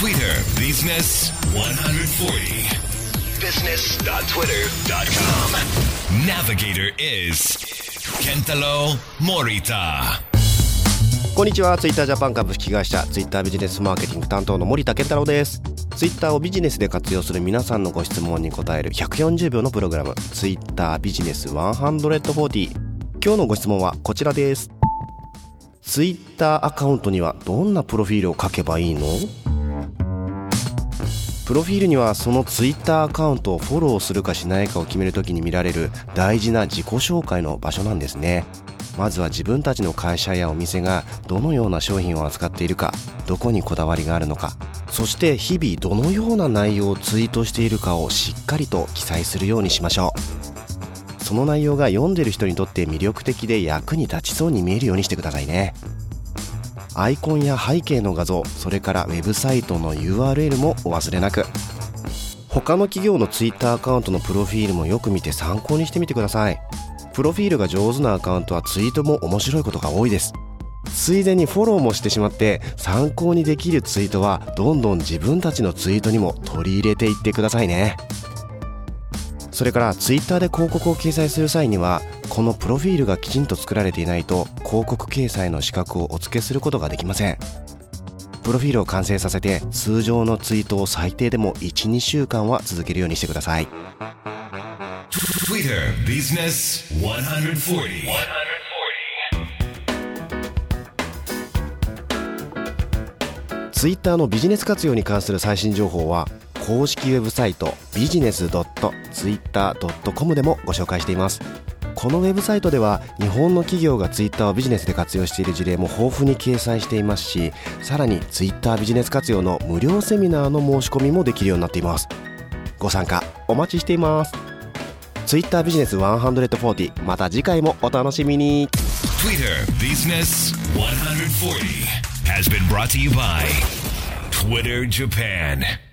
Twitter Business 140 business.twitter.com Navigator is Kentaro Morita. こんにちは。ツイッタージャパン株式会社ツイッタービジネスマーケティング担当の森田健太郎です。ツイッターをビジネスで活用する皆さんのご質問に答える140秒のプログラム。ツイッタービジネス140今日のご質問はこちらです。ツイッターアカウントにはどんなプロフィールを書けばいいの？プロフィールにはそのツイッターアカウントをフォローするかしないかを決めるときに見られる大事な自己紹介の場所なんですね。まずは自分たちの会社やお店がどのような商品を扱っているかどこにこだわりがあるのかそして日々どのような内容をツイートしているかをしっかりと記載するようにしましょう。その内容が読んでる人にとって魅力的で役に立ちそうに見えるようにしてくださいね。アイコンや背景の画像それからウェブサイトの URL もお忘れなく。他の企業の Twitter アカウントのプロフィールもよく見て参考にしてみてください。プロフィールが上手なアカウントはツイートも面白いことが多いです。ついでにフォローもしてしまって参考にできるツイートはどんどん自分たちのツイートにも取り入れていってくださいね。それからツイッターで広告を掲載する際にはこのプロフィールがきちんと作られていないと広告掲載の資格をお付けすることができません。プロフィールを完成させて通常のツイートを最低でも12週間は続けるようにしてください。Twitter Business 140ツイッターのビジネス活用に関する最新情報は公式ウェブサイトビジネス .twitter.com でもご紹介しています。このウェブサイトでは日本の企業がツイッターをビジネスで活用している事例も豊富に掲載していますしさらにツイッタービジネス活用の無料セミナーの申し込みもできるようになっています。ご参加お待ちしています。ツイッタービジネス140また次回もお楽しみに。Twitter Business 140 has been brought to you by Twitter Japan.